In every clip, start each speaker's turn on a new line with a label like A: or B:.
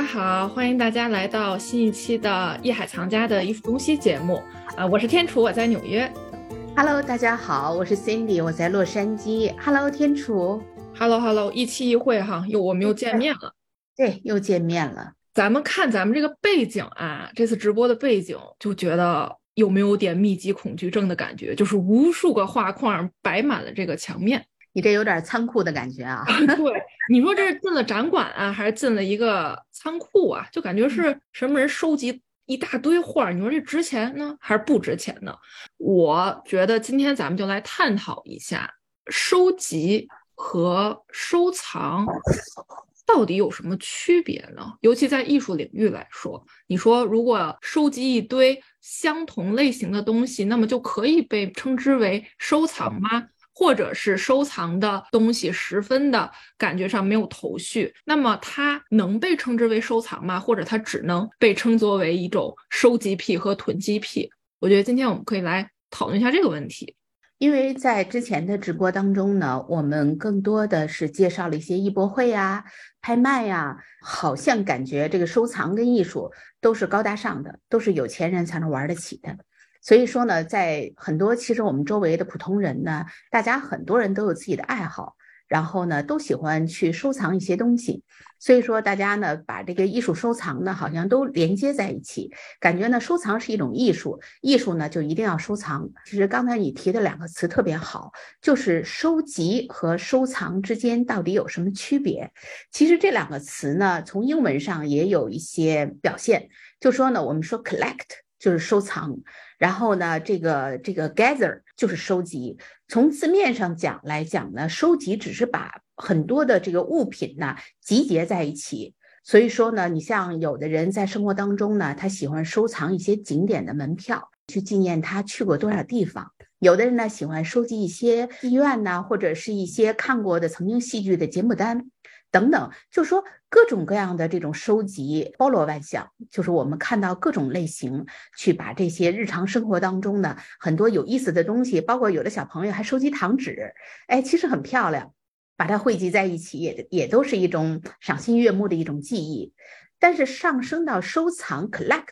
A: 家好，欢迎大家来到新一期的《艺海藏家的艺术东西》节目。啊，我是天楚，我在纽约。
B: Hello，大家好，我是 Cindy，我在洛杉矶。Hello，天楚。
A: Hello，Hello，一期一会哈，又我们又见面了。
B: 对，又见面了。
A: 咱们看咱们这个背景啊，这次直播的背景，就觉得有没有点密集恐惧症的感觉？就是无数个画框摆满了这个墙面。
B: 你这有点仓库的感觉啊！
A: 对，你说这是 进了展馆啊，还是进了一个仓库啊？就感觉是什么人收集一大堆画？你说这值钱呢，还是不值钱呢？我觉得今天咱们就来探讨一下收集和收藏到底有什么区别呢？尤其在艺术领域来说，你说如果收集一堆相同类型的东西，那么就可以被称之为收藏吗？或者是收藏的东西十分的感觉上没有头绪，那么它能被称之为收藏吗？或者它只能被称作为一种收集癖和囤积癖？我觉得今天我们可以来讨论一下这个问题。
B: 因为在之前的直播当中呢，我们更多的是介绍了一些艺博会呀、拍卖呀，好像感觉这个收藏跟艺术都是高大上的，都是有钱人才能玩得起的。所以说呢，在很多其实我们周围的普通人呢，大家很多人都有自己的爱好，然后呢都喜欢去收藏一些东西。所以说大家呢把这个艺术收藏呢好像都连接在一起，感觉呢收藏是一种艺术，艺术呢就一定要收藏。其实刚才你提的两个词特别好，就是收集和收藏之间到底有什么区别？其实这两个词呢从英文上也有一些表现，就说呢我们说 collect 就是收藏。然后呢，这个这个 gather 就是收集。从字面上讲来讲呢，收集只是把很多的这个物品呢集结在一起。所以说呢，你像有的人在生活当中呢，他喜欢收藏一些景点的门票，去纪念他去过多少地方。有的人呢喜欢收集一些戏院呐，或者是一些看过的曾经戏剧的节目单。等等，就说各种各样的这种收集包罗万象，就是我们看到各种类型，去把这些日常生活当中的很多有意思的东西，包括有的小朋友还收集糖纸，哎，其实很漂亮，把它汇集在一起，也也都是一种赏心悦目的一种记忆。但是上升到收藏 （collect），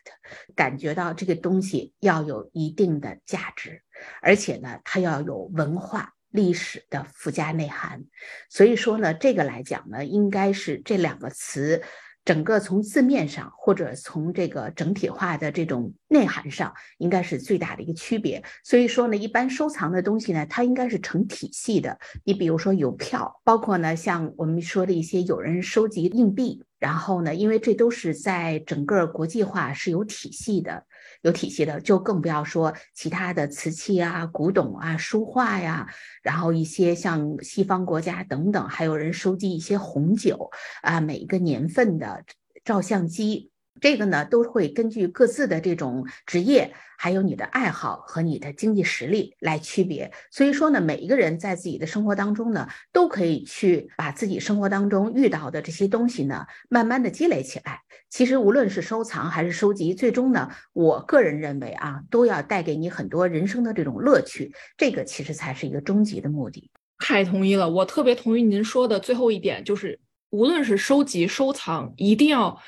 B: 感觉到这个东西要有一定的价值，而且呢，它要有文化。历史的附加内涵，所以说呢，这个来讲呢，应该是这两个词，整个从字面上或者从这个整体化的这种内涵上，应该是最大的一个区别。所以说呢，一般收藏的东西呢，它应该是成体系的。你比如说邮票，包括呢，像我们说的一些有人收集硬币，然后呢，因为这都是在整个国际化是有体系的。有体系的，就更不要说其他的瓷器啊、古董啊、书画呀，然后一些像西方国家等等，还有人收集一些红酒啊，每一个年份的照相机。这个呢，都会根据各自的这种职业，还有你的爱好和你的经济实力来区别。所以说呢，每一个人在自己的生活当中呢，都可以去把自己生活当中遇到的这些东西呢，慢慢的积累起来。其实无论是收藏还是收集，最终呢，我个人认为啊，都要带给你很多人生的这种乐趣。这个其实才是一个终极的目的。
A: 太同意了，我特别同意您说的最后一点，就是无论是收集、收藏，一定要。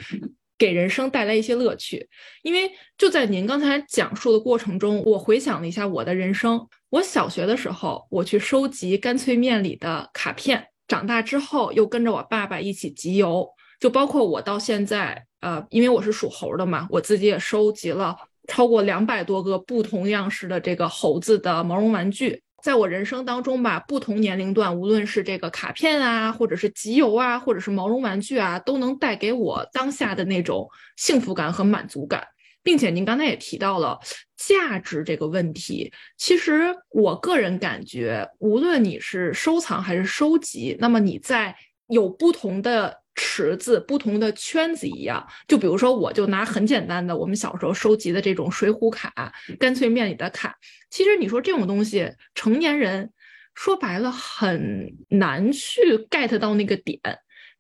A: 给人生带来一些乐趣，因为就在您刚才讲述的过程中，我回想了一下我的人生。我小学的时候，我去收集干脆面里的卡片；长大之后，又跟着我爸爸一起集邮。就包括我到现在，呃，因为我是属猴的嘛，我自己也收集了超过两百多个不同样式的这个猴子的毛绒玩具。在我人生当中吧，不同年龄段，无论是这个卡片啊，或者是集邮啊，或者是毛绒玩具啊，都能带给我当下的那种幸福感和满足感，并且您刚才也提到了价值这个问题。其实我个人感觉，无论你是收藏还是收集，那么你在有不同的。池子不同的圈子一样，就比如说，我就拿很简单的我们小时候收集的这种水浒卡、干脆面里的卡。其实你说这种东西，成年人说白了很难去 get 到那个点，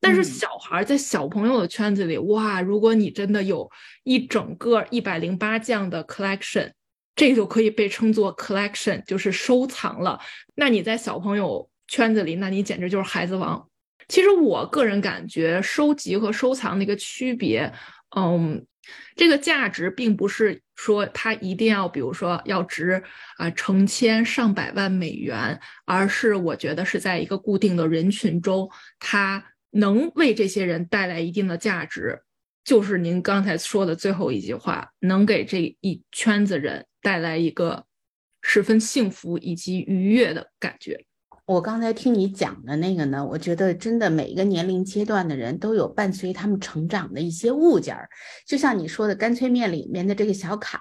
A: 但是小孩在小朋友的圈子里，哇，如果你真的有一整个一百零八将的 collection，这就可以被称作 collection，就是收藏了。那你在小朋友圈子里，那你简直就是孩子王。其实我个人感觉，收集和收藏的一个区别，嗯，这个价值并不是说它一定要，比如说要值啊成千上百万美元，而是我觉得是在一个固定的人群中，它能为这些人带来一定的价值。就是您刚才说的最后一句话，能给这一圈子人带来一个十分幸福以及愉悦的感觉。
B: 我刚才听你讲的那个呢，我觉得真的每一个年龄阶段的人都有伴随他们成长的一些物件儿，就像你说的干脆面里面的这个小卡。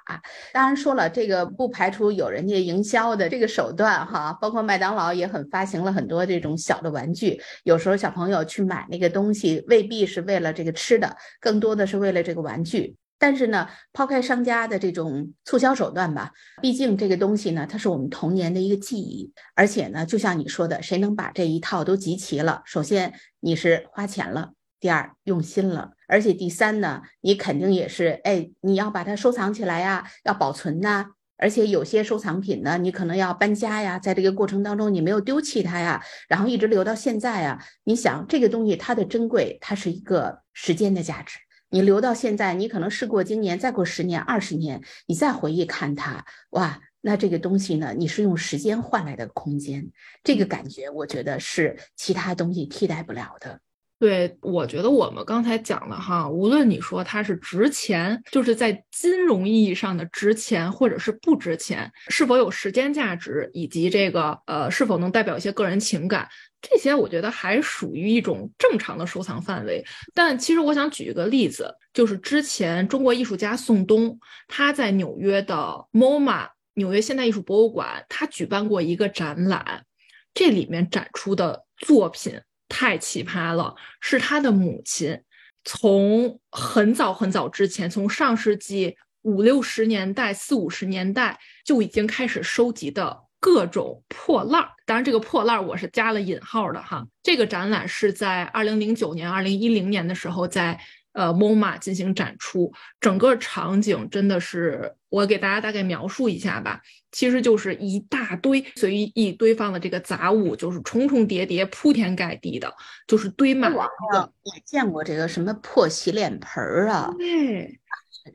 B: 当然说了，这个不排除有人家营销的这个手段哈，包括麦当劳也很发行了很多这种小的玩具。有时候小朋友去买那个东西，未必是为了这个吃的，更多的是为了这个玩具。但是呢，抛开商家的这种促销手段吧，毕竟这个东西呢，它是我们童年的一个记忆。而且呢，就像你说的，谁能把这一套都集齐了？首先你是花钱了，第二用心了，而且第三呢，你肯定也是哎，你要把它收藏起来呀，要保存呐。而且有些收藏品呢，你可能要搬家呀，在这个过程当中你没有丢弃它呀，然后一直留到现在啊。你想这个东西它的珍贵，它是一个时间的价值。你留到现在，你可能事过今年，再过十年、二十年，你再回忆看它，哇，那这个东西呢？你是用时间换来的空间，这个感觉，我觉得是其他东西替代不了的。
A: 对，我觉得我们刚才讲了哈，无论你说它是值钱，就是在金融意义上的值钱，或者是不值钱，是否有时间价值，以及这个呃，是否能代表一些个人情感。这些我觉得还属于一种正常的收藏范围，但其实我想举一个例子，就是之前中国艺术家宋冬，他在纽约的 MoMA 纽约现代艺术博物馆，他举办过一个展览，这里面展出的作品太奇葩了，是他的母亲从很早很早之前，从上世纪五六十年代、四五十年代就已经开始收集的。各种破烂儿，当然这个破烂儿我是加了引号的哈。这个展览是在二零零九年、二零一零年的时候在呃 MoMA 进行展出，整个场景真的是我给大家大概描述一下吧，其实就是一大堆随意堆放的这个杂物，就是重重叠叠、铺天盖地的，就是堆满。
B: 了。我也见过这个什么破洗脸盆儿啊，
A: 对，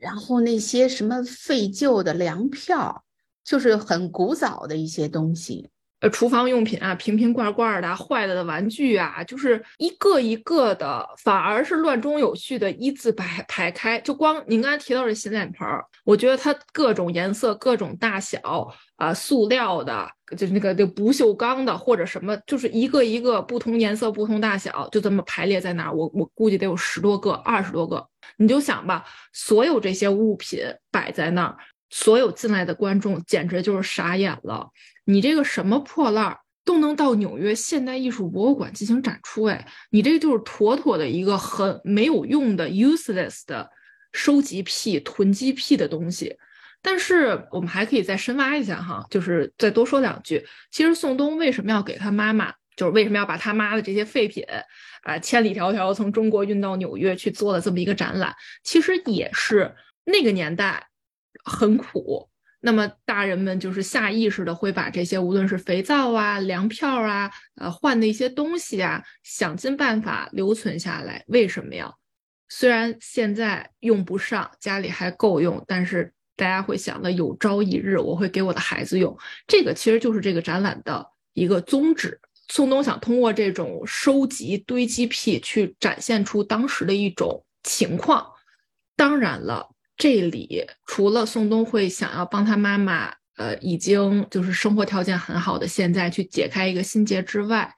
B: 然后那些什么废旧的粮票。就是很古早的一些东西，
A: 呃，厨房用品啊，瓶瓶罐罐的，坏了的玩具啊，就是一个一个的，反而是乱中有序的一字排排开。就光您刚才提到这洗脸盆儿，我觉得它各种颜色、各种大小啊，塑料的，就是那个那不锈钢的或者什么，就是一个一个不同颜色、不同大小，就这么排列在那儿。我我估计得有十多个、二十多个。你就想吧，所有这些物品摆在那儿。所有进来的观众简直就是傻眼了！你这个什么破烂儿都能到纽约现代艺术博物馆进行展出？哎，你这就是妥妥的一个很没有用的 useless 的收集癖、囤积癖的东西。但是我们还可以再深挖一下哈，就是再多说两句。其实宋冬为什么要给他妈妈，就是为什么要把他妈的这些废品啊千里迢迢从中国运到纽约去做了这么一个展览？其实也是那个年代。很苦，那么大人们就是下意识的会把这些无论是肥皂啊、粮票啊、呃换的一些东西啊，想尽办法留存下来。为什么呀？虽然现在用不上，家里还够用，但是大家会想的有朝一日我会给我的孩子用。这个其实就是这个展览的一个宗旨。宋冬想通过这种收集堆积癖去展现出当时的一种情况。当然了。这里除了宋冬会想要帮他妈妈，呃，已经就是生活条件很好的现在去解开一个心结之外，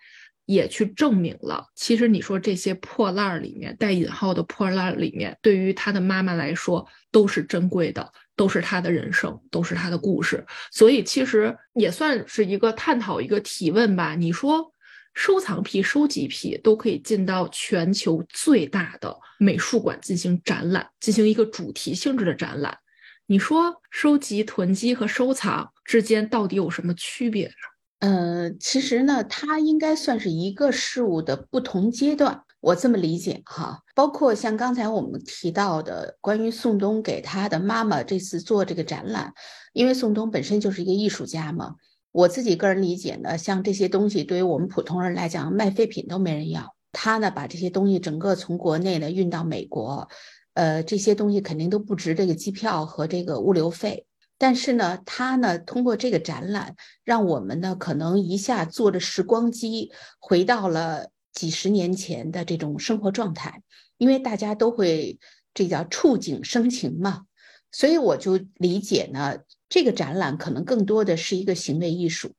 A: 也去证明了，其实你说这些破烂儿里面带引号的破烂儿里面，对于他的妈妈来说都是珍贵的，都是他的人生，都是他的故事，所以其实也算是一个探讨一个提问吧。你说。收藏癖、收集癖都可以进到全球最大的美术馆进行展览，进行一个主题性质的展览。你说收集、囤积和收藏之间到底有什么区别呢？
B: 呃，其实呢，它应该算是一个事物的不同阶段，我这么理解哈。包括像刚才我们提到的，关于宋冬给他的妈妈这次做这个展览，因为宋冬本身就是一个艺术家嘛。我自己个人理解呢，像这些东西对于我们普通人来讲，卖废品都没人要。他呢把这些东西整个从国内呢运到美国，呃，这些东西肯定都不值这个机票和这个物流费。但是呢，他呢通过这个展览，让我们呢可能一下坐着时光机回到了几十年前的这种生活状态，因为大家都会这叫触景生情嘛。所以我就理解呢，这个展览可能更多的是一个行为艺术。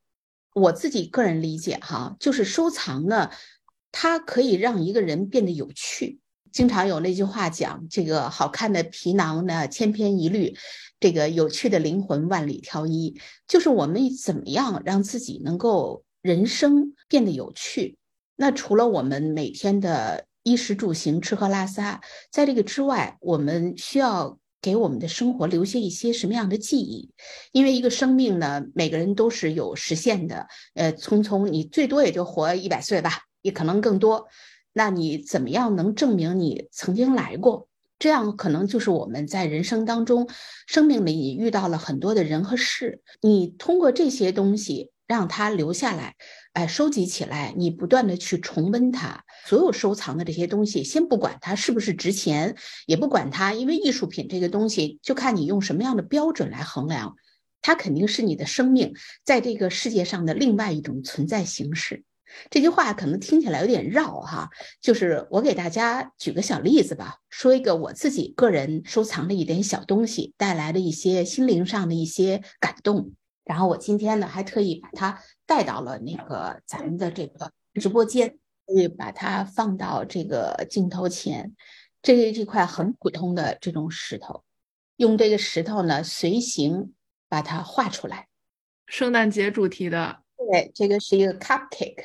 B: 我自己个人理解哈，就是收藏呢，它可以让一个人变得有趣。经常有那句话讲，这个好看的皮囊呢千篇一律，这个有趣的灵魂万里挑一。就是我们怎么样让自己能够人生变得有趣？那除了我们每天的衣食住行、吃喝拉撒，在这个之外，我们需要。给我们的生活留下一些什么样的记忆？因为一个生命呢，每个人都是有实现的。呃，匆匆，你最多也就活一百岁吧，也可能更多。那你怎么样能证明你曾经来过？这样可能就是我们在人生当中，生命里遇到了很多的人和事，你通过这些东西让它留下来。哎，收集起来，你不断的去重温它。所有收藏的这些东西，先不管它是不是值钱，也不管它，因为艺术品这个东西，就看你用什么样的标准来衡量。它肯定是你的生命在这个世界上的另外一种存在形式。这句话可能听起来有点绕哈，就是我给大家举个小例子吧，说一个我自己个人收藏的一点小东西带来的一些心灵上的一些感动。然后我今天呢，还特意把它带到了那个咱们的这个直播间，所以把它放到这个镜头前。这是一块很普通的这种石头，用这个石头呢随形把它画出来。
A: 圣诞节主题的，
B: 对，这个是一个 cupcake。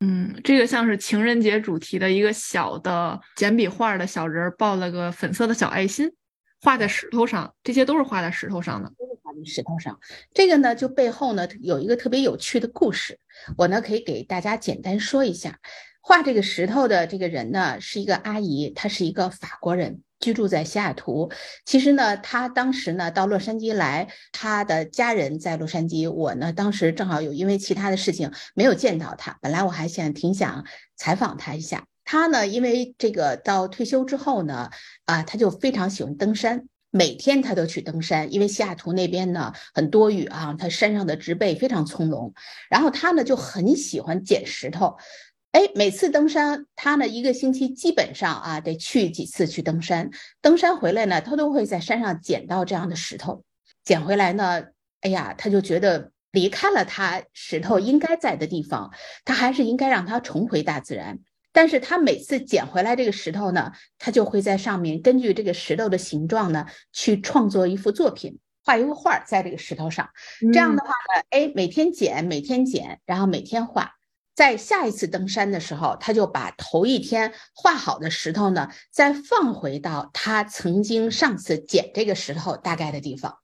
A: 嗯，这个像是情人节主题的一个小的简笔画的小人儿，抱了个粉色的小爱心。画在石头上，这些都是画在石头上的，
B: 都是画在石头上。这个呢，就背后呢有一个特别有趣的故事，我呢可以给大家简单说一下。画这个石头的这个人呢，是一个阿姨，她是一个法国人，居住在西雅图。其实呢，她当时呢到洛杉矶来，她的家人在洛杉矶。我呢当时正好有因为其他的事情没有见到她，本来我还想挺想采访她一下。他呢，因为这个到退休之后呢，啊，他就非常喜欢登山，每天他都去登山。因为西雅图那边呢很多雨啊，他山上的植被非常葱茏。然后他呢就很喜欢捡石头，哎，每次登山，他呢一个星期基本上啊得去几次去登山。登山回来呢，他都会在山上捡到这样的石头，捡回来呢，哎呀，他就觉得离开了他石头应该在的地方，他还是应该让它重回大自然。但是他每次捡回来这个石头呢，他就会在上面根据这个石头的形状呢，去创作一幅作品，画一幅画在这个石头上。这样的话呢，哎，每天捡，每天捡，然后每天画。在下一次登山的时候，他就把头一天画好的石头呢，再放回到他曾经上次捡这个石头大概的地方。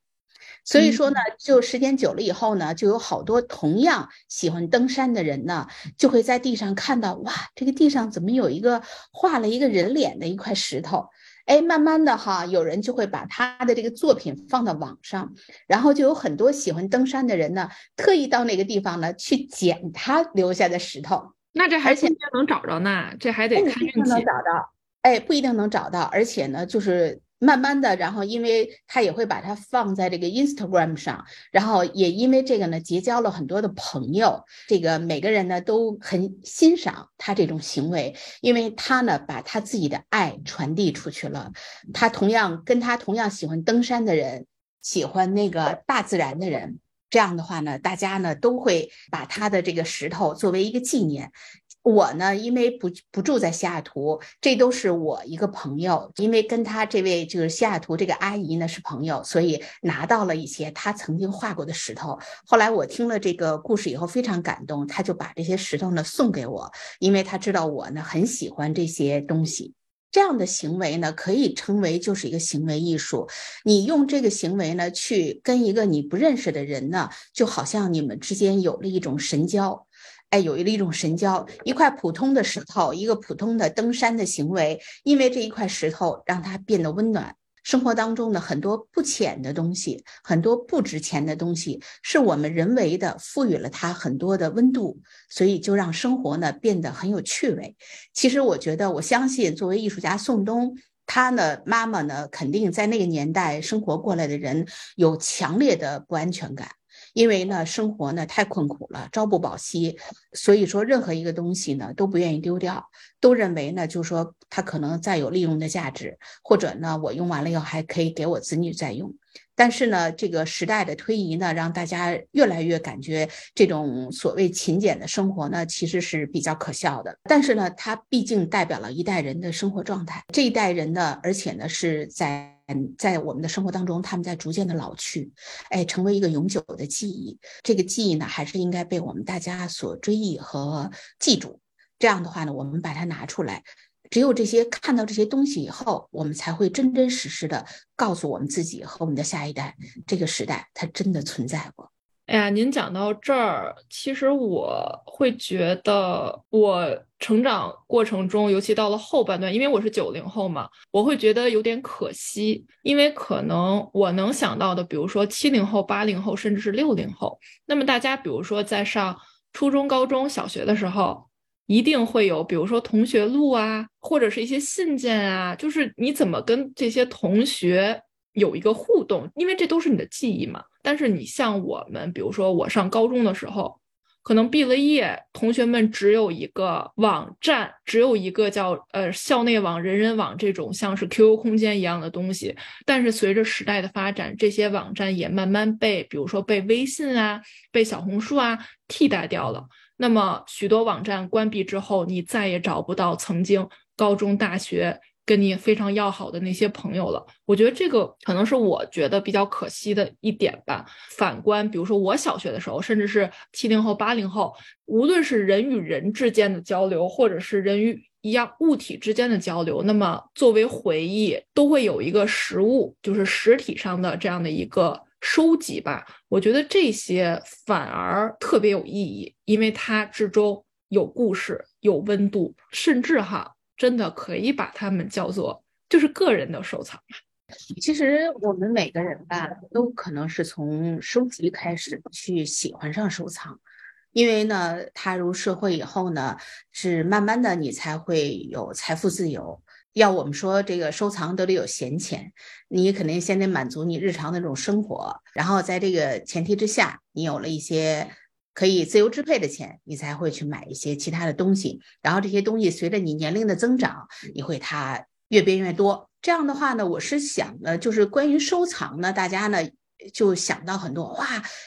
B: 所以说呢，就时间久了以后呢，就有好多同样喜欢登山的人呢，就会在地上看到，哇，这个地上怎么有一个画了一个人脸的一块石头？哎，慢慢的哈，有人就会把他的这个作品放到网上，然后就有很多喜欢登山的人呢，特意到那个地方呢去捡他留下的石头。
A: 那这还不一定能找着呢，这还得看运气。
B: 能找到，哎，不一定能找到，而且呢，就是。慢慢的，然后因为他也会把它放在这个 Instagram 上，然后也因为这个呢，结交了很多的朋友。这个每个人呢都很欣赏他这种行为，因为他呢把他自己的爱传递出去了。他同样跟他同样喜欢登山的人，喜欢那个大自然的人，这样的话呢，大家呢都会把他的这个石头作为一个纪念。我呢，因为不不住在西雅图，这都是我一个朋友，因为跟他这位就是西雅图这个阿姨呢是朋友，所以拿到了一些他曾经画过的石头。后来我听了这个故事以后非常感动，他就把这些石头呢送给我，因为他知道我呢很喜欢这些东西。这样的行为呢，可以称为就是一个行为艺术。你用这个行为呢去跟一个你不认识的人呢，就好像你们之间有了一种神交。哎，有了一种神交，一块普通的石头，一个普通的登山的行为，因为这一块石头让它变得温暖，生活当中的很多不浅的东西，很多不值钱的东西，是我们人为的赋予了它很多的温度，所以就让生活呢变得很有趣味。其实我觉得，我相信作为艺术家宋冬，他呢妈妈呢肯定在那个年代生活过来的人有强烈的不安全感。因为呢，生活呢太困苦了，朝不保夕，所以说任何一个东西呢都不愿意丢掉，都认为呢，就说它可能再有利用的价值，或者呢，我用完了以后还可以给我子女再用。但是呢，这个时代的推移呢，让大家越来越感觉这种所谓勤俭的生活呢，其实是比较可笑的。但是呢，它毕竟代表了一代人的生活状态。这一代人呢，而且呢，是在在我们的生活当中，他们在逐渐的老去，哎，成为一个永久的记忆。这个记忆呢，还是应该被我们大家所追忆和记住。这样的话呢，我们把它拿出来。只有这些看到这些东西以后，我们才会真真实实的告诉我们自己和我们的下一代，这个时代它真的存在过。
A: 哎呀，您讲到这儿，其实我会觉得，我成长过程中，尤其到了后半段，因为我是九零后嘛，我会觉得有点可惜，因为可能我能想到的，比如说七零后、八零后，甚至是六零后，那么大家比如说在上初中、高中小学的时候。一定会有，比如说同学录啊，或者是一些信件啊，就是你怎么跟这些同学有一个互动，因为这都是你的记忆嘛。但是你像我们，比如说我上高中的时候，可能毕了业，同学们只有一个网站，只有一个叫呃校内网、人人网这种像是 QQ 空间一样的东西。但是随着时代的发展，这些网站也慢慢被，比如说被微信啊、被小红书啊替代掉了。那么许多网站关闭之后，你再也找不到曾经高中、大学跟你非常要好的那些朋友了。我觉得这个可能是我觉得比较可惜的一点吧。反观，比如说我小学的时候，甚至是七零后、八零后，无论是人与人之间的交流，或者是人与一样物体之间的交流，那么作为回忆，都会有一个实物，就是实体上的这样的一个。收集吧，我觉得这些反而特别有意义，因为它之中有故事、有温度，甚至哈，真的可以把它们叫做就是个人的收藏。
B: 其实我们每个人吧，都可能是从收集开始去喜欢上收藏，因为呢，踏入社会以后呢，是慢慢的你才会有财富自由。要我们说这个收藏都得有闲钱，你肯定先得满足你日常的这种生活，然后在这个前提之下，你有了一些可以自由支配的钱，你才会去买一些其他的东西，然后这些东西随着你年龄的增长，你会它越变越多。这样的话呢，我是想呢，就是关于收藏呢，大家呢。就想到很多哇，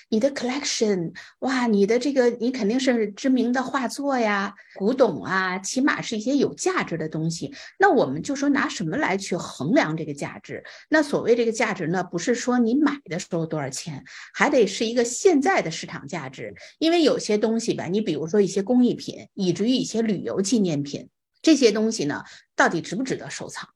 B: 你的 collection 哇，你的这个你肯定是知名的画作呀、古董啊，起码是一些有价值的东西。那我们就说拿什么来去衡量这个价值？那所谓这个价值呢，不是说你买的时候多少钱，还得是一个现在的市场价值。因为有些东西吧，你比如说一些工艺品，以至于一些旅游纪念品，这些东西呢，到底值不值得收藏？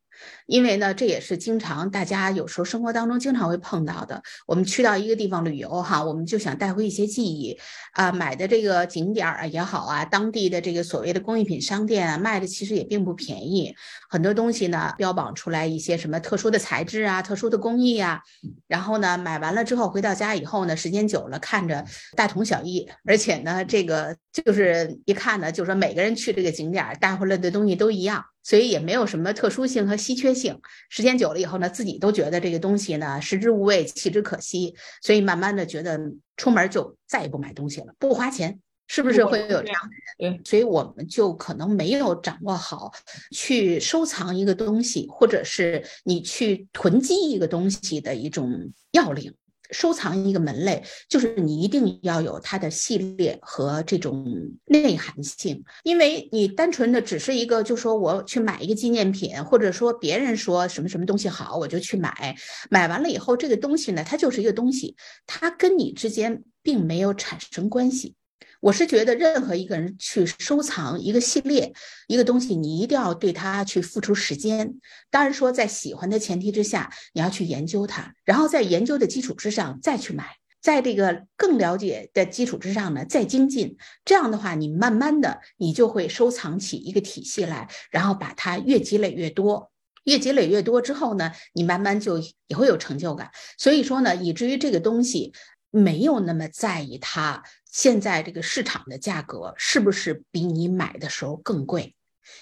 B: 因为呢，这也是经常大家有时候生活当中经常会碰到的。我们去到一个地方旅游哈，我们就想带回一些记忆啊，买的这个景点儿也好啊，当地的这个所谓的工艺品商店啊，卖的其实也并不便宜。很多东西呢，标榜出来一些什么特殊的材质啊、特殊的工艺啊，然后呢，买完了之后回到家以后呢，时间久了看着大同小异，而且呢，这个就是一看呢，就是说每个人去这个景点带回来的东西都一样。所以也没有什么特殊性和稀缺性，时间久了以后呢，自己都觉得这个东西呢食之无味，弃之可惜，所以慢慢的觉得出门就再也不买东西了，不花钱，是不是会有这样的人？所以我们就可能没有掌握好去收藏一个东西，或者是你去囤积一个东西的一种要领。收藏一个门类，就是你一定要有它的系列和这种内涵性，因为你单纯的只是一个，就说我去买一个纪念品，或者说别人说什么什么东西好，我就去买，买完了以后，这个东西呢，它就是一个东西，它跟你之间并没有产生关系。我是觉得，任何一个人去收藏一个系列、一个东西，你一定要对它去付出时间。当然说，在喜欢的前提之下，你要去研究它，然后在研究的基础之上再去买，在这个更了解的基础之上呢，再精进。这样的话，你慢慢的，你就会收藏起一个体系来，然后把它越积累越多。越积累越多之后呢，你慢慢就也会有成就感。所以说呢，以至于这个东西没有那么在意它现在这个市场的价格是不是比你买的时候更贵。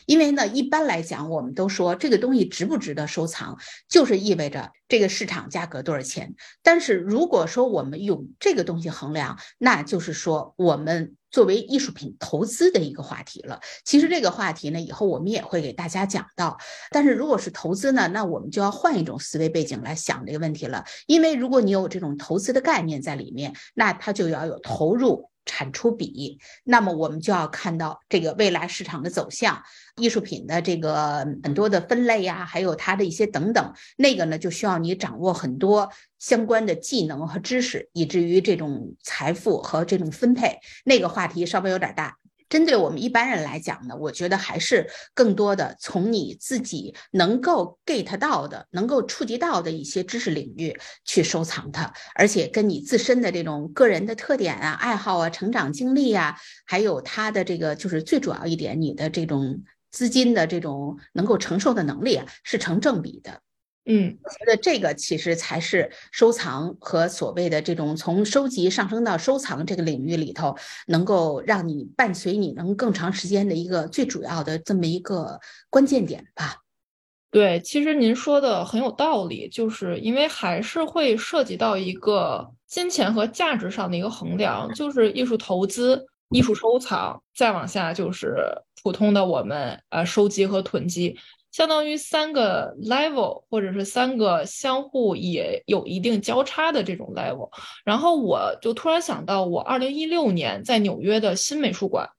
B: 因为呢，一般来讲，我们都说这个东西值不值得收藏，就是意味着这个市场价格多少钱。但是如果说我们用这个东西衡量，那就是说我们作为艺术品投资的一个话题了。其实这个话题呢，以后我们也会给大家讲到。但是如果是投资呢，那我们就要换一种思维背景来想这个问题了。因为如果你有这种投资的概念在里面，那它就要有投入。产出比，那么我们就要看到这个未来市场的走向，艺术品的这个很多的分类呀，还有它的一些等等，那个呢就需要你掌握很多相关的技能和知识，以至于这种财富和这种分配，那个话题稍微有点大。针对我们一般人来讲呢，我觉得还是更多的从你自己能够 get 到的、能够触及到的一些知识领域去收藏它，而且跟你自身的这种个人的特点啊、爱好啊、成长经历啊，还有它的这个就是最主要一点，你的这种资金的这种能够承受的能力啊，是成正比的。
A: 嗯，
B: 我觉得这个其实才是收藏和所谓的这种从收集上升到收藏这个领域里头，能够让你伴随你能更长时间的一个最主要的这么一个关键点吧。
A: 对，其实您说的很有道理，就是因为还是会涉及到一个金钱和价值上的一个衡量，就是艺术投资、艺术收藏，再往下就是普通的我们呃收集和囤积。相当于三个 level，或者是三个相互也有一定交叉的这种 level。然后我就突然想到，我二零一六年在纽约的新美术馆，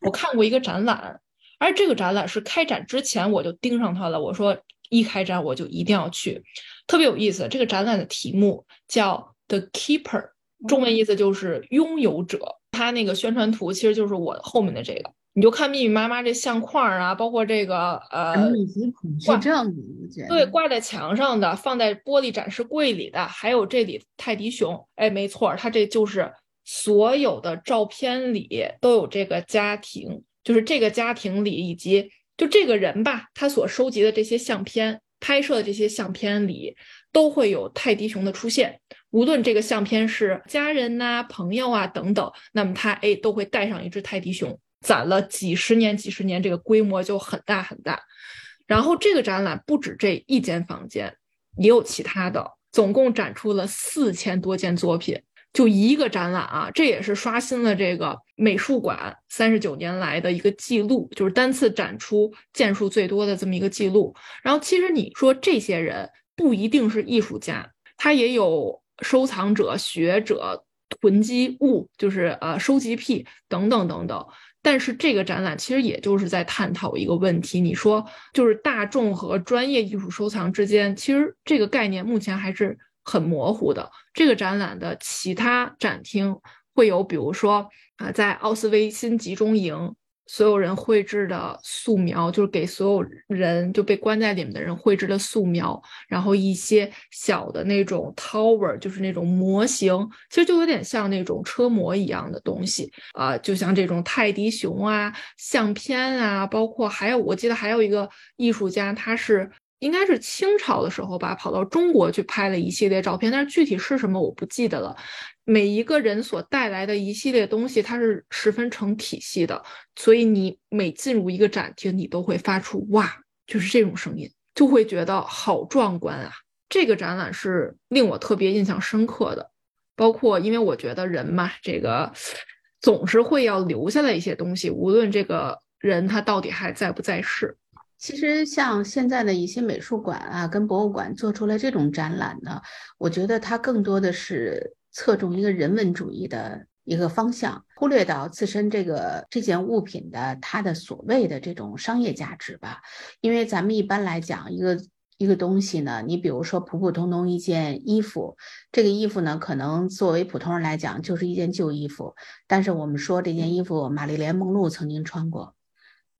A: 我看过一个展览，而这个展览是开展之前我就盯上它了。我说一开展我就一定要去，特别有意思。这个展览的题目叫 The Keeper，中文意思就是拥有者。它那个宣传图其实就是我后面的这个。你就看密密麻麻这相框啊，包括这个呃，
B: 密集恐惧症，我觉得
A: 对，挂在墙上的，放在玻璃展示柜里的，还有这里泰迪熊，哎，没错，它这就是所有的照片里都有这个家庭，就是这个家庭里以及就这个人吧，他所收集的这些相片、拍摄的这些相片里都会有泰迪熊的出现，无论这个相片是家人呐、朋友啊等等，那么他哎都会带上一只泰迪熊。攒了几十年，几十年，这个规模就很大很大。然后这个展览不止这一间房间，也有其他的，总共展出了四千多件作品，就一个展览啊，这也是刷新了这个美术馆三十九年来的一个记录，就是单次展出件数最多的这么一个记录。然后其实你说这些人不一定是艺术家，他也有收藏者、学者、囤积物，就是呃收集癖等等等等。但是这个展览其实也就是在探讨一个问题，你说就是大众和专业艺术收藏之间，其实这个概念目前还是很模糊的。这个展览的其他展厅会有，比如说啊，在奥斯威辛集中营。所有人绘制的素描，就是给所有人就被关在里面的人绘制的素描，然后一些小的那种 tower，就是那种模型，其实就有点像那种车模一样的东西啊，就像这种泰迪熊啊、相片啊，包括还有我记得还有一个艺术家，他是。应该是清朝的时候吧，跑到中国去拍了一系列照片，但是具体是什么我不记得了。每一个人所带来的一系列东西，它是十分成体系的，所以你每进入一个展厅，你都会发出哇，就是这种声音，就会觉得好壮观啊！这个展览是令我特别印象深刻的，包括因为我觉得人嘛，这个总是会要留下来一些东西，无论这个人他到底还在不在世。
B: 其实像现在的一些美术馆啊，跟博物馆做出来这种展览呢，我觉得它更多的是侧重一个人文主义的一个方向，忽略到自身这个这件物品的它的所谓的这种商业价值吧。因为咱们一般来讲，一个一个东西呢，你比如说普普通通一件衣服，这个衣服呢，可能作为普通人来讲就是一件旧衣服，但是我们说这件衣服玛丽莲梦露曾经穿过。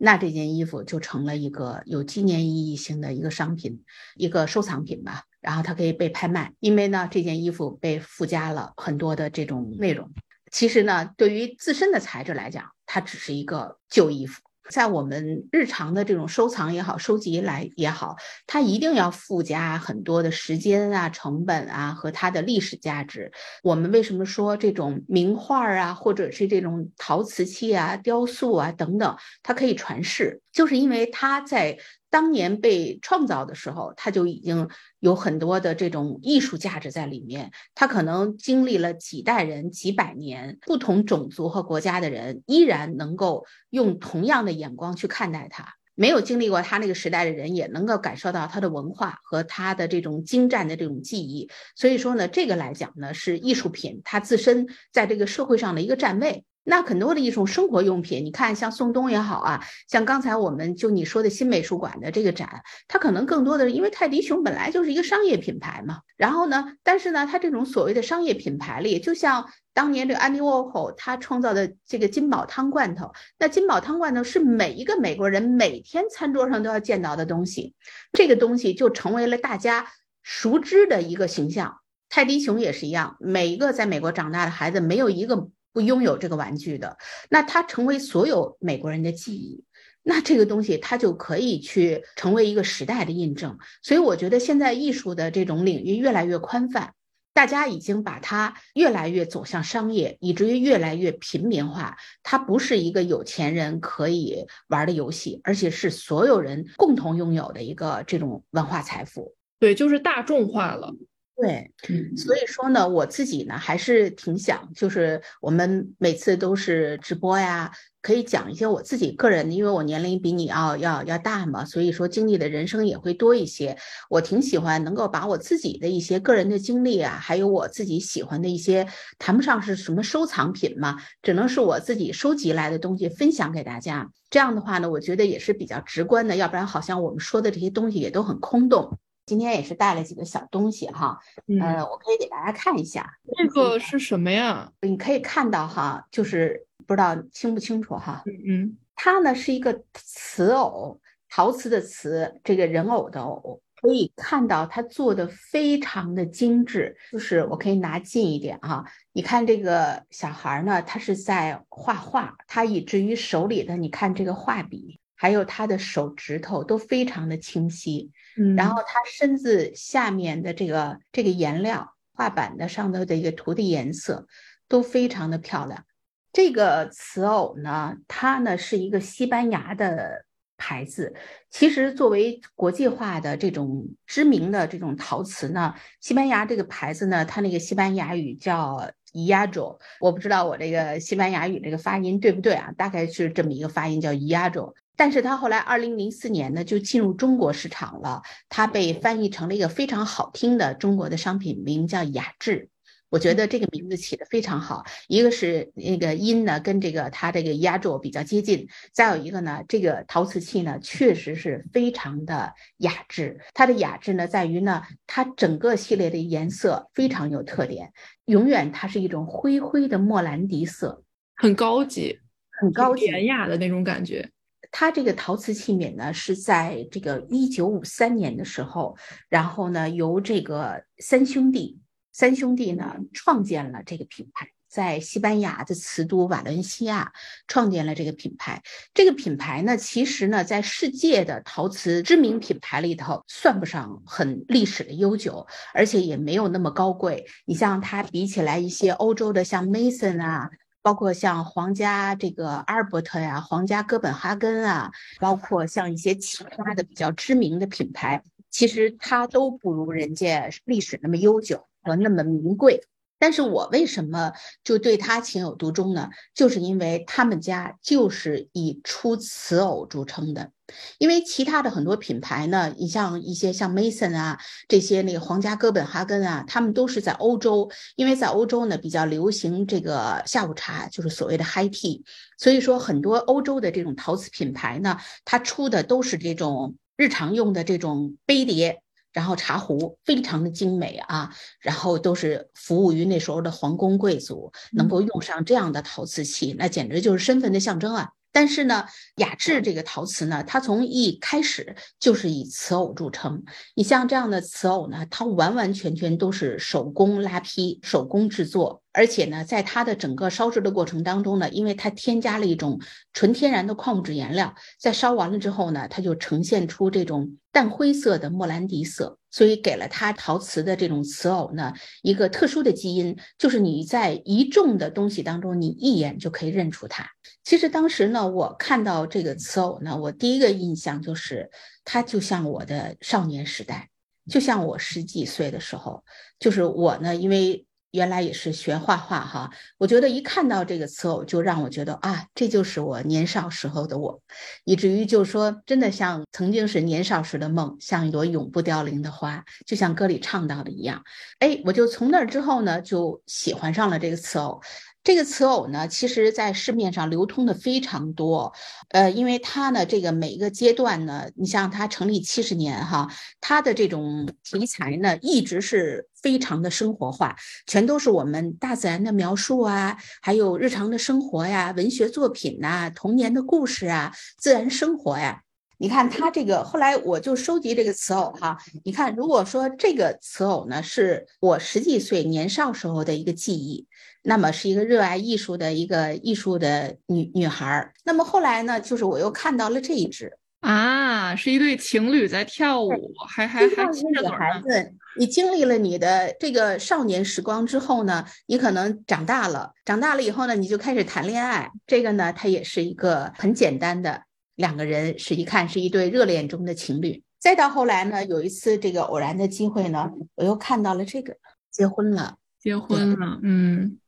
B: 那这件衣服就成了一个有纪念意义性的一个商品，一个收藏品吧。然后它可以被拍卖，因为呢，这件衣服被附加了很多的这种内容。其实呢，对于自身的材质来讲，它只是一个旧衣服，在我们日常的这种收藏也好、收集来也好，它一定要附加很多的时间啊、成本啊和它的历史价值。我们为什么说这种名画啊，或者是这种陶瓷器啊、雕塑啊等等，它可以传世，就是因为它在。当年被创造的时候，它就已经有很多的这种艺术价值在里面。它可能经历了几代人、几百年，不同种族和国家的人依然能够用同样的眼光去看待它。没有经历过他那个时代的人，也能够感受到他的文化和他的这种精湛的这种技艺。所以说呢，这个来讲呢，是艺术品它自身在这个社会上的一个站位。那很多的一种生活用品，你看像宋冬也好啊，像刚才我们就你说的新美术馆的这个展，它可能更多的因为泰迪熊本来就是一个商业品牌嘛，然后呢，但是呢，它这种所谓的商业品牌里，就像当年这个安迪沃霍他创造的这个金宝汤罐头，那金宝汤罐头是每一个美国人每天餐桌上都要见到的东西，这个东西就成为了大家熟知的一个形象。泰迪熊也是一样，每一个在美国长大的孩子没有一个。不拥有这个玩具的，那它成为所有美国人的记忆，那这个东西它就可以去成为一个时代的印证。所以我觉得现在艺术的这种领域越来越宽泛，大家已经把它越来越走向商业，以至于越来越平民化。它不是一个有钱人可以玩的游戏，而且是所有人共同拥有的一个这种文化财富。
A: 对，就是大众化了。
B: 对，所以说呢，我自己呢还是挺想，就是我们每次都是直播呀，可以讲一些我自己个人的，因为我年龄比你要要要大嘛，所以说经历的人生也会多一些。我挺喜欢能够把我自己的一些个人的经历啊，还有我自己喜欢的一些，谈不上是什么收藏品嘛，只能是我自己收集来的东西分享给大家。这样的话呢，我觉得也是比较直观的，要不然好像我们说的这些东西也都很空洞。今天也是带了几个小东西哈，呃，我可以给大家看一下，
A: 这个是什么呀？
B: 你可以看到哈，就是不知道清不清楚哈，
A: 嗯嗯，
B: 它呢是一个瓷偶，陶瓷的瓷，这个人偶的偶，可以看到它做的非常的精致，就是我可以拿近一点哈，你看这个小孩呢，他是在画画，他以至于手里的，你看这个画笔。还有他的手指头都非常的清晰，
A: 嗯，
B: 然后他身子下面的这个这个颜料画板的上头的一个涂的颜色都非常的漂亮。这个瓷偶呢，它呢是一个西班牙的牌子。其实作为国际化的这种知名的这种陶瓷呢，西班牙这个牌子呢，它那个西班牙语叫 Iado，我不知道我这个西班牙语这个发音对不对啊？大概是这么一个发音叫 Iado。但是它后来二零零四年呢就进入中国市场了，它被翻译成了一个非常好听的中国的商品名叫雅致，我觉得这个名字起的非常好，一个是那个音呢跟这个它这个压轴比较接近，再有一个呢这个陶瓷器呢确实是非常的雅致，它的雅致呢在于呢它整个系列的颜色非常有特点，永远它是一种灰灰的莫兰迪色，
A: 很高级，
B: 很高级
A: 典雅的那种感觉。
B: 它这个陶瓷器皿呢，是在这个一九五三年的时候，然后呢，由这个三兄弟，三兄弟呢创建了这个品牌，在西班牙的瓷都瓦伦西亚创建了这个品牌。这个品牌呢，其实呢，在世界的陶瓷知名品牌里头，算不上很历史的悠久，而且也没有那么高贵。你像它比起来，一些欧洲的像 Mason 啊。包括像皇家这个阿尔伯特呀，皇家哥本哈根啊，包括像一些其他的比较知名的品牌，其实它都不如人家历史那么悠久和那么名贵。但是我为什么就对他情有独钟呢？就是因为他们家就是以出瓷偶著称的。因为其他的很多品牌呢，你像一些像 Mason 啊，这些那个皇家哥本哈根啊，他们都是在欧洲，因为在欧洲呢比较流行这个下午茶，就是所谓的 High Tea，所以说很多欧洲的这种陶瓷品牌呢，它出的都是这种日常用的这种杯碟。然后茶壶非常的精美啊，然后都是服务于那时候的皇宫贵族，能够用上这样的陶瓷器，那简直就是身份的象征啊。但是呢，雅致这个陶瓷呢，它从一开始就是以瓷偶著称。你像这样的瓷偶呢，它完完全全都是手工拉坯、手工制作，而且呢，在它的整个烧制的过程当中呢，因为它添加了一种纯天然的矿物质颜料，在烧完了之后呢，它就呈现出这种淡灰色的莫兰迪色。所以给了他陶瓷的这种瓷偶呢一个特殊的基因，就是你在一众的东西当中，你一眼就可以认出它。其实当时呢，我看到这个瓷偶呢，我第一个印象就是它就像我的少年时代，就像我十几岁的时候，就是我呢，因为。原来也是学画画哈，我觉得一看到这个词偶，就让我觉得啊，这就是我年少时候的我，以至于就说，真的像曾经是年少时的梦，像一朵永不凋零的花，就像歌里唱到的一样。哎，我就从那之后呢，就喜欢上了这个词偶。这个瓷偶呢，其实在市面上流通的非常多，呃，因为它呢，这个每一个阶段呢，你像它成立七十年哈，它的这种题材呢，一直是非常的生活化，全都是我们大自然的描述啊，还有日常的生活呀，文学作品呐，童年的故事啊，自然生活呀。你看它这个，后来我就收集这个瓷偶哈，你看，如果说这个瓷偶呢，是我十几岁年少时候的一个记忆。那么是一个热爱艺术的一个艺术的女女孩儿。那么后来呢，就是我又看到了这一只
A: 啊，是一对情侣在跳舞，还还还亲着
B: 女孩子，你经历了你的这个少年时光之后呢，你可能长大了，长大了以后呢，你就开始谈恋爱。这个呢，它也是一个很简单的两个人，是一看是一对热恋中的情侣。再到后来呢，有一次这个偶然的机会呢，我又看到了这个结婚了，
A: 结婚了，嗯。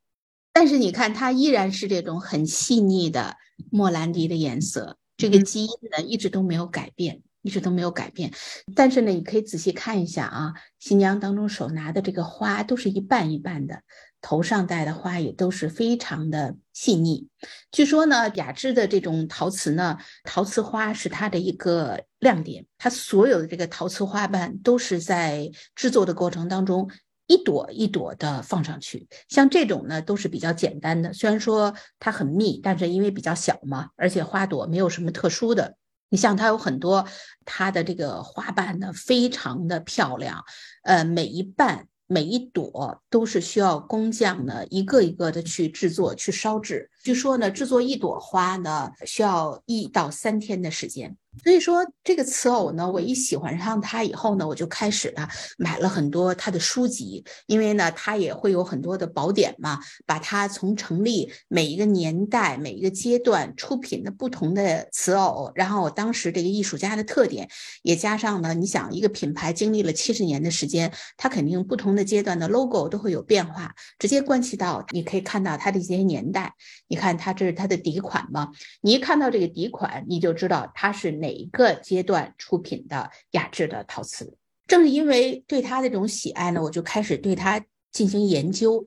B: 但是你看，它依然是这种很细腻的莫兰迪的颜色，这个基因呢一直都没有改变，一直都没有改变。但是呢，你可以仔细看一下啊，新娘当中手拿的这个花都是一瓣一瓣的，头上戴的花也都是非常的细腻。据说呢，雅致的这种陶瓷呢，陶瓷花是它的一个亮点，它所有的这个陶瓷花瓣都是在制作的过程当中。一朵一朵的放上去，像这种呢都是比较简单的。虽然说它很密，但是因为比较小嘛，而且花朵没有什么特殊的。你像它有很多，它的这个花瓣呢非常的漂亮，呃，每一瓣每一朵都是需要工匠呢一个一个的去制作去烧制。据说呢，制作一朵花呢需要一到三天的时间。所以说这个瓷偶呢，我一喜欢上它以后呢，我就开始了买了很多它的书籍，因为呢，它也会有很多的宝典嘛，把它从成立每一个年代、每一个阶段出品的不同的瓷偶，然后我当时这个艺术家的特点，也加上呢，你想一个品牌经历了七十年的时间，它肯定不同的阶段的 logo 都会有变化，直接关系到你可以看到它的一些年代。你看它这是它的底款吗，你一看到这个底款，你就知道它是。哪一个阶段出品的雅致的陶瓷？正是因为对它的这种喜爱呢，我就开始对它进行研究。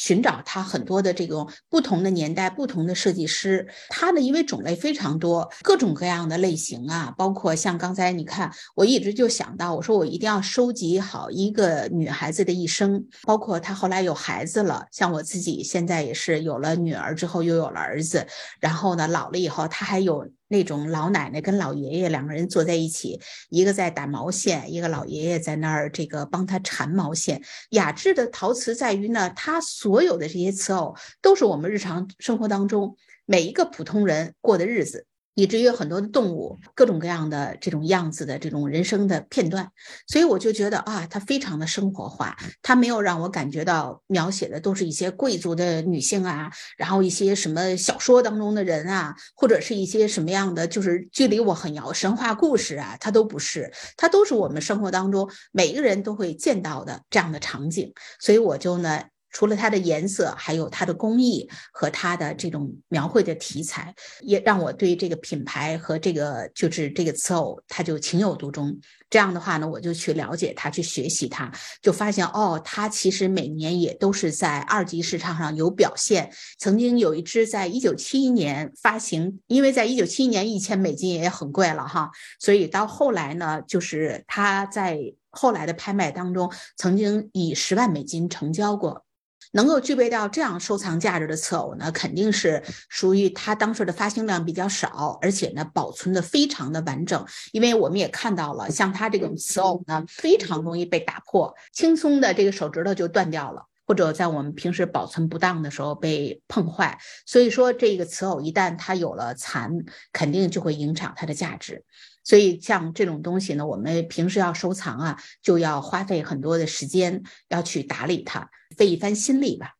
B: 寻找它很多的这种不同的年代、不同的设计师，它呢因为种类非常多，各种各样的类型啊，包括像刚才你看，我一直就想到，我说我一定要收集好一个女孩子的一生，包括她后来有孩子了，像我自己现在也是有了女儿之后又有了儿子，然后呢老了以后，她还有。那种老奶奶跟老爷爷两个人坐在一起，一个在打毛线，一个老爷爷在那儿这个帮他缠毛线。雅致的陶瓷在于呢，它所有的这些瓷偶都是我们日常生活当中每一个普通人过的日子。以至于很多的动物，各种各样的这种样子的这种人生的片段，所以我就觉得啊，它非常的生活化，它没有让我感觉到描写的都是一些贵族的女性啊，然后一些什么小说当中的人啊，或者是一些什么样的就是距离我很遥神话故事啊，它都不是，它都是我们生活当中每一个人都会见到的这样的场景，所以我就呢。除了它的颜色，还有它的工艺和它的这种描绘的题材，也让我对这个品牌和这个就是这个瓷偶，它就情有独钟。这样的话呢，我就去了解它，去学习它，就发现哦，它其实每年也都是在二级市场上有表现。曾经有一只在一九七一年发行，因为在一九七一年一千美金也很贵了哈，所以到后来呢，就是它在后来的拍卖当中，曾经以十万美金成交过。能够具备到这样收藏价值的瓷偶呢，肯定是属于它当时的发行量比较少，而且呢保存的非常的完整。因为我们也看到了，像它这种瓷偶呢，非常容易被打破，轻松的这个手指头就断掉了。或者在我们平时保存不当的时候被碰坏，所以说这个瓷偶一旦它有了残，肯定就会影响它的价值。所以像这种东西呢，我们平时要收藏啊，就要花费很多的时间要去打理它，费一番心力吧。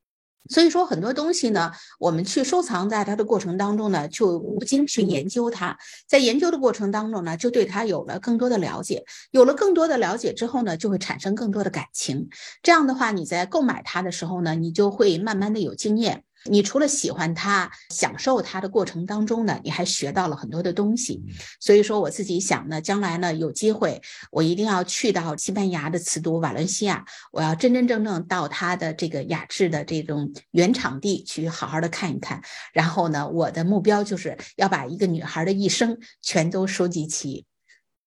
B: 所以说很多东西呢，我们去收藏，在它的过程当中呢，就无尽去研究它，在研究的过程当中呢，就对它有了更多的了解。有了更多的了解之后呢，就会产生更多的感情。这样的话，你在购买它的时候呢，你就会慢慢的有经验。你除了喜欢它、享受它的过程当中呢，你还学到了很多的东西。所以说，我自己想呢，将来呢有机会，我一定要去到西班牙的瓷都瓦伦西亚，我要真真正正到它的这个雅致的这种原场地去好好的看一看。然后呢，我的目标就是要把一个女孩的一生全都收集齐。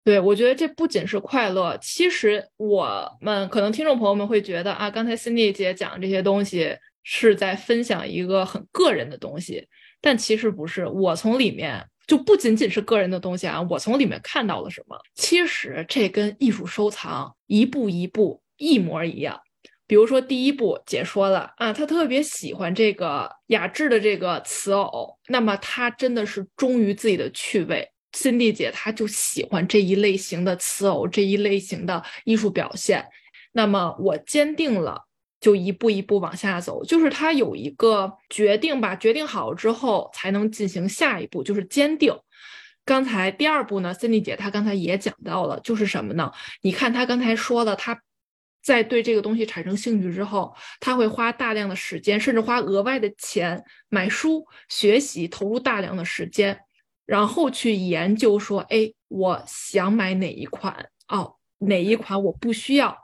A: 对，我觉得这不仅是快乐，其实我们可能听众朋友们会觉得啊，刚才 Cindy 姐讲这些东西。是在分享一个很个人的东西，但其实不是。我从里面就不仅仅是个人的东西啊，我从里面看到了什么？其实这跟艺术收藏一步一步一模一样。比如说第一步，姐说了啊，她特别喜欢这个雅致的这个瓷偶，那么她真的是忠于自己的趣味。辛蒂姐她就喜欢这一类型的瓷偶，这一类型的艺术表现。那么我坚定了。就一步一步往下走，就是他有一个决定吧，决定好之后才能进行下一步，就是坚定。刚才第二步呢，Cindy 姐她刚才也讲到了，就是什么呢？你看她刚才说了，她在对这个东西产生兴趣之后，他会花大量的时间，甚至花额外的钱买书学习，投入大量的时间，然后去研究说，哎，我想买哪一款哦，哪一款我不需要。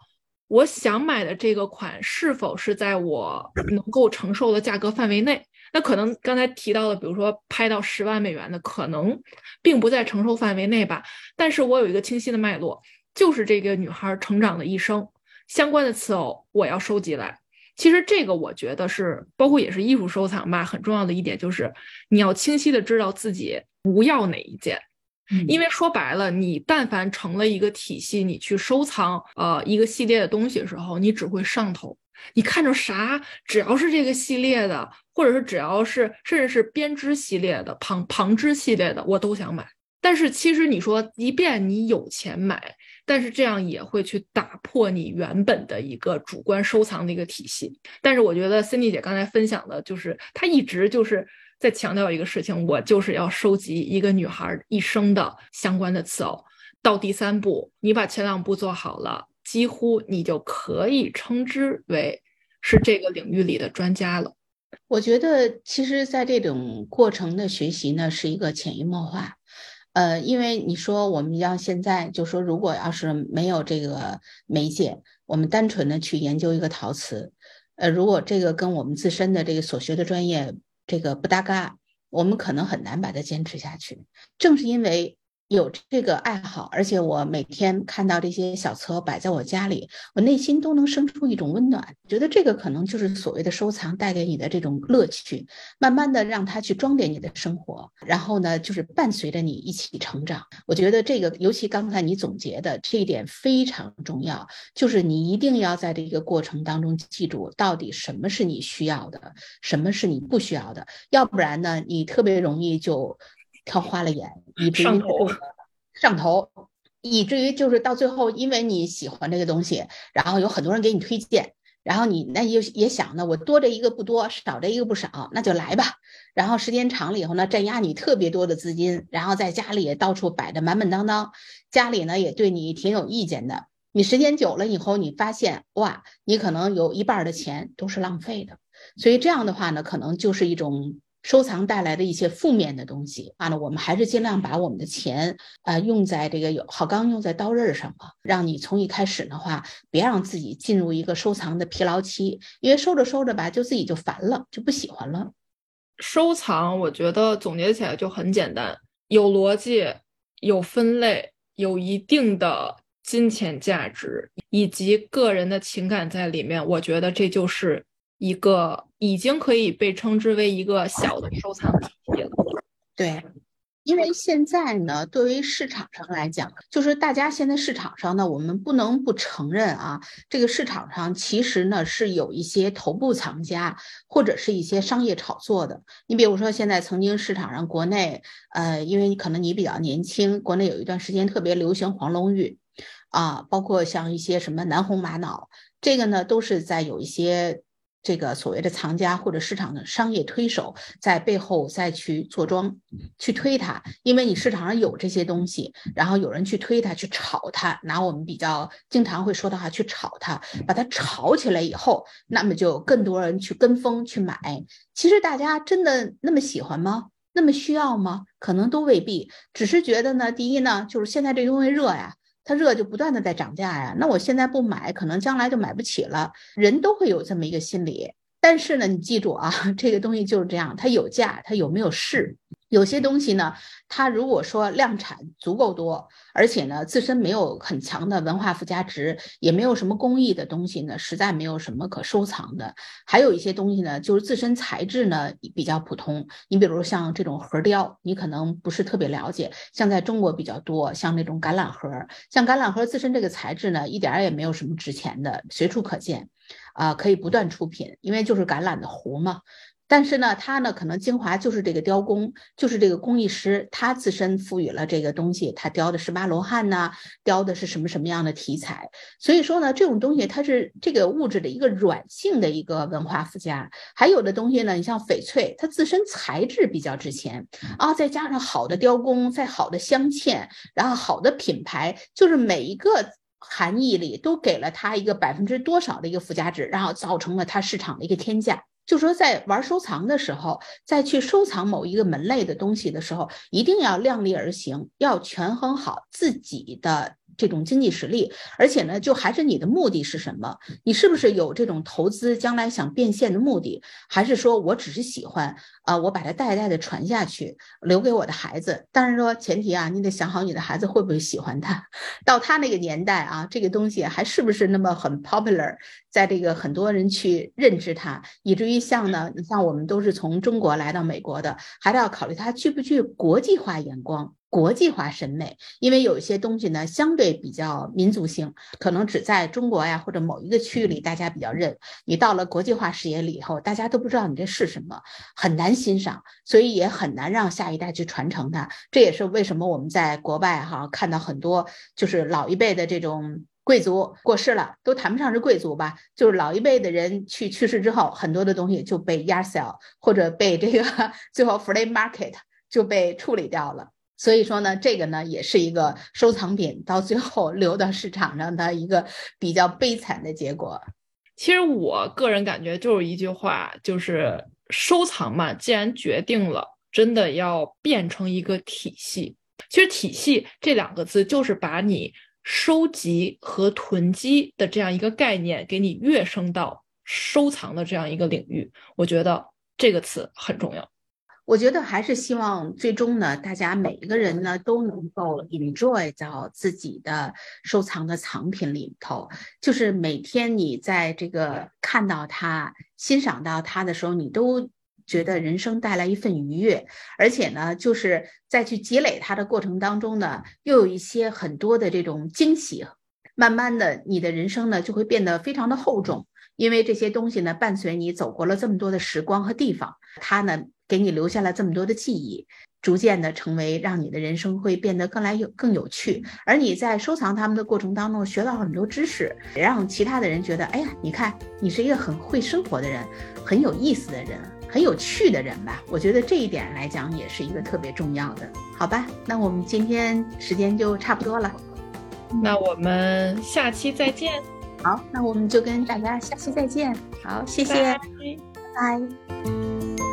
A: 我想买的这个款是否是在我能够承受的价格范围内？那可能刚才提到的，比如说拍到十万美元的，可能并不在承受范围内吧。但是我有一个清晰的脉络，就是这个女孩成长的一生相关的瓷偶，我要收集来。其实这个我觉得是，包括也是艺术收藏吧，很重要的一点就是你要清晰的知道自己不要哪一件。因为说白了，你但凡成了一个体系，你去收藏呃一个系列的东西的时候，你只会上头。你看着啥，只要是这个系列的，或者是只要是甚至是编织系列的、旁旁支系列的，我都想买。但是其实你说，即便你有钱买，但是这样也会去打破你原本的一个主观收藏的一个体系。但是我觉得 Cindy 姐刚才分享的，就是她一直就是。再强调一个事情，我就是要收集一个女孩一生的相关的词偶。到第三步，你把前两步做好了，几乎你就可以称之为是这个领域里的专家了。
B: 我觉得，其实，在这种过程的学习呢，是一个潜移默化。呃，因为你说我们要现在就说，如果要是没有这个媒介，我们单纯的去研究一个陶瓷，呃，如果这个跟我们自身的这个所学的专业。这个不搭嘎，我们可能很难把它坚持下去。正是因为。有这个爱好，而且我每天看到这些小车摆在我家里，我内心都能生出一种温暖。觉得这个可能就是所谓的收藏带给你的这种乐趣，慢慢的让它去装点你的生活，然后呢，就是伴随着你一起成长。我觉得这个，尤其刚才你总结的这一点非常重要，就是你一定要在这个过程当中记住，到底什么是你需要的，什么是你不需要的，要不然呢，你特别容易就。挑花了眼，以至于
A: 上头，
B: 上头，以至于就是到最后，因为你喜欢这个东西，然后有很多人给你推荐，然后你那也也想呢，我多这一个不多，少这一个不少，那就来吧。然后时间长了以后呢，占压你特别多的资金，然后在家里也到处摆的满满当当，家里呢也对你挺有意见的。你时间久了以后，你发现哇，你可能有一半的钱都是浪费的。所以这样的话呢，可能就是一种。收藏带来的一些负面的东西啊，那我们还是尽量把我们的钱啊用在这个有好钢用在刀刃上嘛，让你从一开始的话，别让自己进入一个收藏的疲劳期，因为收着收着吧，就自己就烦了，就不喜欢了。
A: 收藏，我觉得总结起来就很简单，有逻辑，有分类，有一定的金钱价值以及个人的情感在里面，我觉得这就是一个已经可以被称之为一个小的收藏体系了。
B: 对。因为现在呢，对于市场上来讲，就是大家现在市场上呢，我们不能不承认啊，这个市场上其实呢是有一些头部藏家或者是一些商业炒作的。你比如说，现在曾经市场上国内，呃，因为可能你比较年轻，国内有一段时间特别流行黄龙玉，啊，包括像一些什么南红玛瑙，这个呢都是在有一些。这个所谓的藏家或者市场的商业推手在背后再去坐庄，去推它，因为你市场上有这些东西，然后有人去推它，去炒它，拿我们比较经常会说的话去炒它，把它炒起来以后，那么就更多人去跟风去买。其实大家真的那么喜欢吗？那么需要吗？可能都未必，只是觉得呢，第一呢，就是现在这东西热呀。它热就不断的在涨价呀，那我现在不买，可能将来就买不起了。人都会有这么一个心理，但是呢，你记住啊，这个东西就是这样，它有价，它有没有市？有些东西呢，它如果说量产足够多，而且呢自身没有很强的文化附加值，也没有什么工艺的东西呢，实在没有什么可收藏的。还有一些东西呢，就是自身材质呢比较普通。你比如像这种核雕，你可能不是特别了解，像在中国比较多，像那种橄榄核，像橄榄核自身这个材质呢，一点也没有什么值钱的，随处可见，啊，可以不断出品，因为就是橄榄的核嘛。但是呢，它呢可能精华就是这个雕工，就是这个工艺师，他自身赋予了这个东西，他雕的十八罗汉呐，雕的是什么什么样的题材。所以说呢，这种东西它是这个物质的一个软性的一个文化附加。还有的东西呢，你像翡翠，它自身材质比较值钱啊，再加上好的雕工，再好的镶嵌，然后好的品牌，就是每一个含义里都给了它一个百分之多少的一个附加值，然后造成了它市场的一个天价。就说在玩收藏的时候，在去收藏某一个门类的东西的时候，一定要量力而行，要权衡好自己的。这种经济实力，而且呢，就还是你的目的是什么？你是不是有这种投资将来想变现的目的？还是说我只是喜欢啊？我把它代代的传下去，留给我的孩子。但是说前提啊，你得想好你的孩子会不会喜欢它。到他那个年代啊，这个东西还是不是那么很 popular，在这个很多人去认知它，以至于像呢，你像我们都是从中国来到美国的，还得要考虑它具不具国际化眼光。国际化审美，因为有一些东西呢，相对比较民族性，可能只在中国呀或者某一个区域里大家比较认。你到了国际化视野里以后，大家都不知道你这是什么，很难欣赏，所以也很难让下一代去传承它。这也是为什么我们在国外哈看到很多就是老一辈的这种贵族过世了，都谈不上是贵族吧，就是老一辈的人去去世之后，很多的东西就被 y a r sale 或者被这个 最后 flea market 就被处理掉了。所以说呢，这个呢也是一个收藏品到最后流到市场上的一个比较悲惨的结果。
A: 其实我个人感觉就是一句话，就是收藏嘛，既然决定了，真的要变成一个体系。其实“体系”这两个字就是把你收集和囤积的这样一个概念给你跃升到收藏的这样一个领域。我觉得这个词很重要。
B: 我觉得还是希望最终呢，大家每一个人呢都能够 enjoy 到自己的收藏的藏品里头。就是每天你在这个看到它、欣赏到它的时候，你都觉得人生带来一份愉悦。而且呢，就是在去积累它的过程当中呢，又有一些很多的这种惊喜。慢慢的，你的人生呢就会变得非常的厚重，因为这些东西呢伴随你走过了这么多的时光和地方，它呢。给你留下了这么多的记忆，逐渐的成为让你的人生会变得更来有更有趣。而你在收藏他们的过程当中，学到很多知识，也让其他的人觉得，哎呀，你看你是一个很会生活的人，很有意思的人，很有趣的人吧？我觉得这一点来讲，也是一个特别重要的，好吧？那我们今天时间就差不多了，
A: 那我们下期再见。
B: 好，那我们就跟大家下期再见。好，谢谢，拜拜。